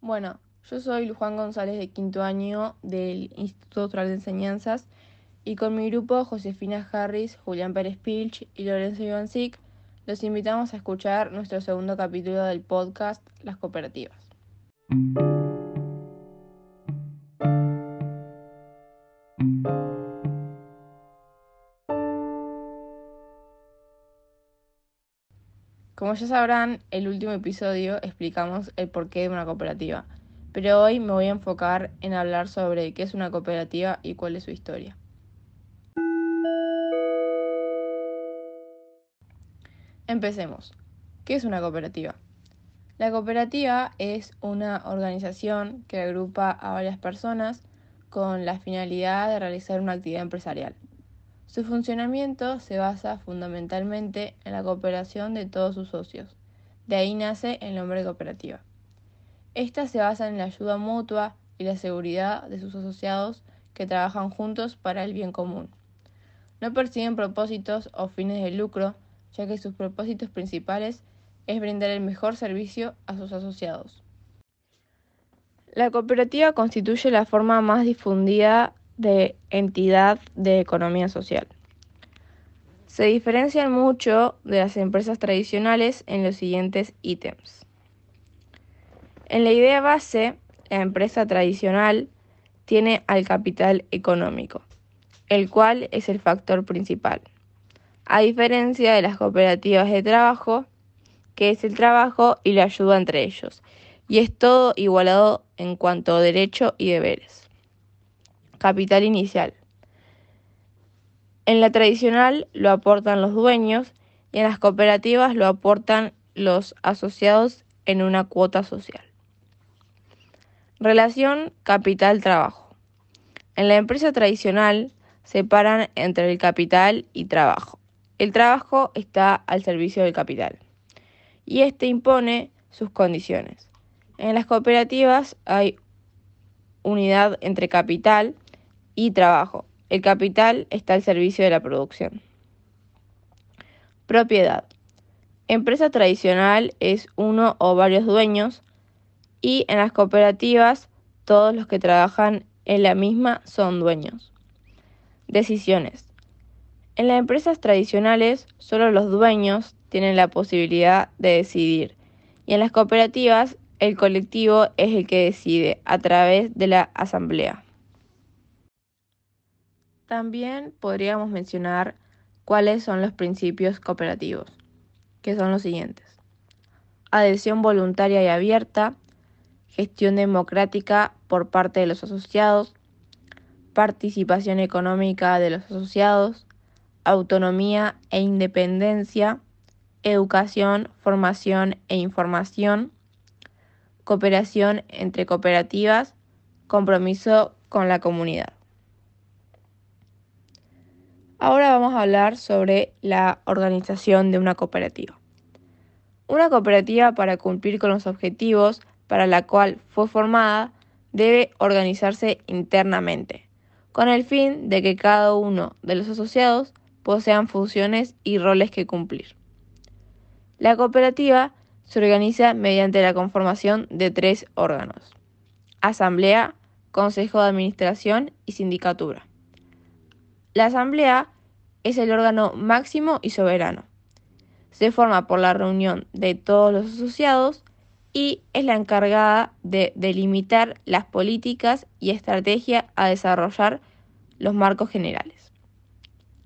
Bueno, yo soy Juan González de quinto año del Instituto Austral de Enseñanzas y con mi grupo Josefina Harris, Julián Pérez Pilch y Lorenzo Ivancic los invitamos a escuchar nuestro segundo capítulo del podcast Las Cooperativas. Como ya sabrán, el último episodio explicamos el porqué de una cooperativa, pero hoy me voy a enfocar en hablar sobre qué es una cooperativa y cuál es su historia. Empecemos. ¿Qué es una cooperativa? La cooperativa es una organización que agrupa a varias personas con la finalidad de realizar una actividad empresarial. Su funcionamiento se basa fundamentalmente en la cooperación de todos sus socios. De ahí nace el nombre de cooperativa. Esta se basa en la ayuda mutua y la seguridad de sus asociados que trabajan juntos para el bien común. No persiguen propósitos o fines de lucro, ya que sus propósitos principales es brindar el mejor servicio a sus asociados. La cooperativa constituye la forma más difundida de entidad de economía social. Se diferencian mucho de las empresas tradicionales en los siguientes ítems. En la idea base, la empresa tradicional tiene al capital económico, el cual es el factor principal, a diferencia de las cooperativas de trabajo, que es el trabajo y la ayuda entre ellos, y es todo igualado en cuanto a derecho y deberes. Capital inicial. En la tradicional lo aportan los dueños y en las cooperativas lo aportan los asociados en una cuota social. Relación capital-trabajo. En la empresa tradicional separan entre el capital y trabajo. El trabajo está al servicio del capital y este impone sus condiciones. En las cooperativas hay unidad entre capital y trabajo. El capital está al servicio de la producción. Propiedad. Empresa tradicional es uno o varios dueños y en las cooperativas todos los que trabajan en la misma son dueños. Decisiones. En las empresas tradicionales solo los dueños tienen la posibilidad de decidir y en las cooperativas el colectivo es el que decide a través de la asamblea. También podríamos mencionar cuáles son los principios cooperativos, que son los siguientes. Adhesión voluntaria y abierta, gestión democrática por parte de los asociados, participación económica de los asociados, autonomía e independencia, educación, formación e información, cooperación entre cooperativas, compromiso con la comunidad. Ahora vamos a hablar sobre la organización de una cooperativa. Una cooperativa para cumplir con los objetivos para la cual fue formada debe organizarse internamente, con el fin de que cada uno de los asociados posean funciones y roles que cumplir. La cooperativa se organiza mediante la conformación de tres órganos, asamblea, consejo de administración y sindicatura. La asamblea es el órgano máximo y soberano. Se forma por la reunión de todos los asociados y es la encargada de delimitar las políticas y estrategia a desarrollar los marcos generales.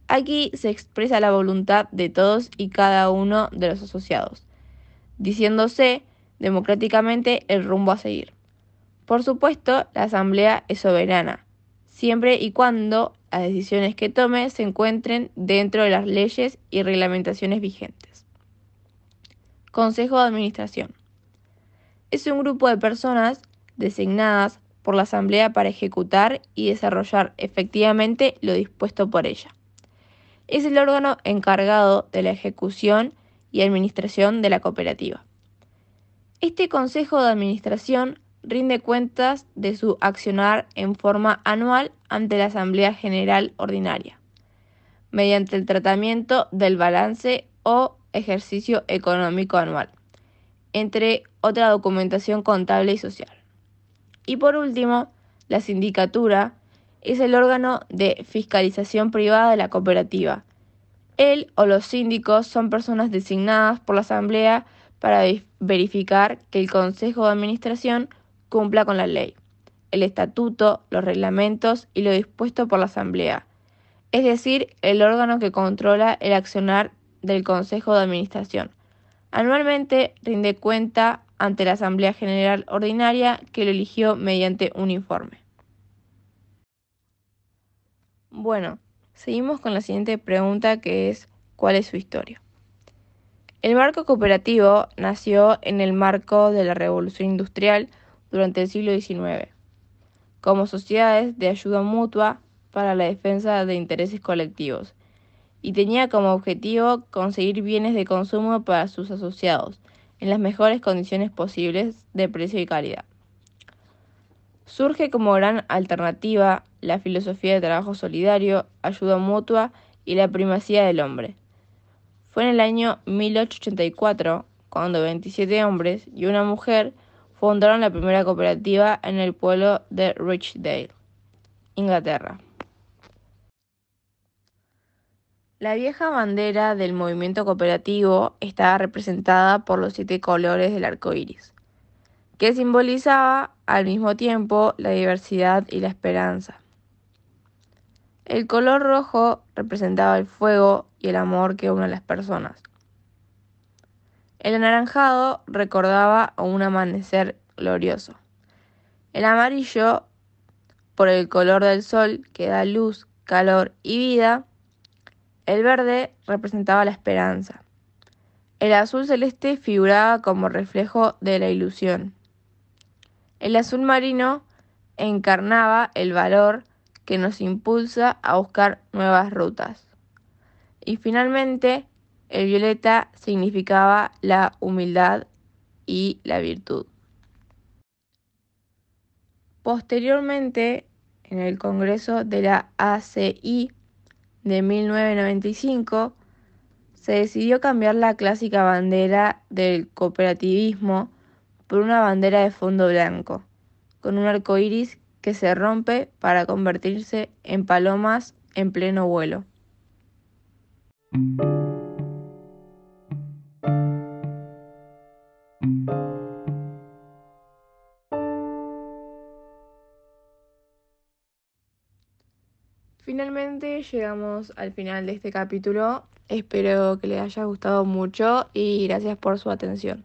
Aquí se expresa la voluntad de todos y cada uno de los asociados, diciéndose democráticamente el rumbo a seguir. Por supuesto, la Asamblea es soberana, siempre y cuando las decisiones que tome se encuentren dentro de las leyes y reglamentaciones vigentes. Consejo de Administración. Es un grupo de personas designadas por la Asamblea para ejecutar y desarrollar efectivamente lo dispuesto por ella. Es el órgano encargado de la ejecución y administración de la cooperativa. Este Consejo de Administración rinde cuentas de su accionar en forma anual ante la Asamblea General Ordinaria, mediante el tratamiento del balance o ejercicio económico anual, entre otra documentación contable y social. Y por último, la sindicatura es el órgano de fiscalización privada de la cooperativa. Él o los síndicos son personas designadas por la Asamblea para verificar que el Consejo de Administración cumpla con la ley, el estatuto, los reglamentos y lo dispuesto por la Asamblea, es decir, el órgano que controla el accionar del Consejo de Administración. Anualmente rinde cuenta ante la Asamblea General Ordinaria que lo eligió mediante un informe. Bueno, seguimos con la siguiente pregunta que es ¿cuál es su historia? El marco cooperativo nació en el marco de la Revolución Industrial durante el siglo XIX, como sociedades de ayuda mutua para la defensa de intereses colectivos, y tenía como objetivo conseguir bienes de consumo para sus asociados en las mejores condiciones posibles de precio y calidad. Surge como gran alternativa la filosofía de trabajo solidario, ayuda mutua y la primacía del hombre. Fue en el año 1884 cuando 27 hombres y una mujer fundaron la primera cooperativa en el pueblo de Richdale, Inglaterra. La vieja bandera del movimiento cooperativo estaba representada por los siete colores del arco iris, que simbolizaba al mismo tiempo la diversidad y la esperanza. El color rojo representaba el fuego y el amor que une a las personas. El anaranjado recordaba un amanecer glorioso. El amarillo, por el color del sol que da luz, calor y vida. El verde representaba la esperanza. El azul celeste figuraba como reflejo de la ilusión. El azul marino encarnaba el valor que nos impulsa a buscar nuevas rutas. Y finalmente, el violeta significaba la humildad y la virtud. Posteriormente, en el Congreso de la ACI de 1995, se decidió cambiar la clásica bandera del cooperativismo por una bandera de fondo blanco, con un arco iris que se rompe para convertirse en palomas en pleno vuelo. Finalmente llegamos al final de este capítulo. Espero que les haya gustado mucho y gracias por su atención.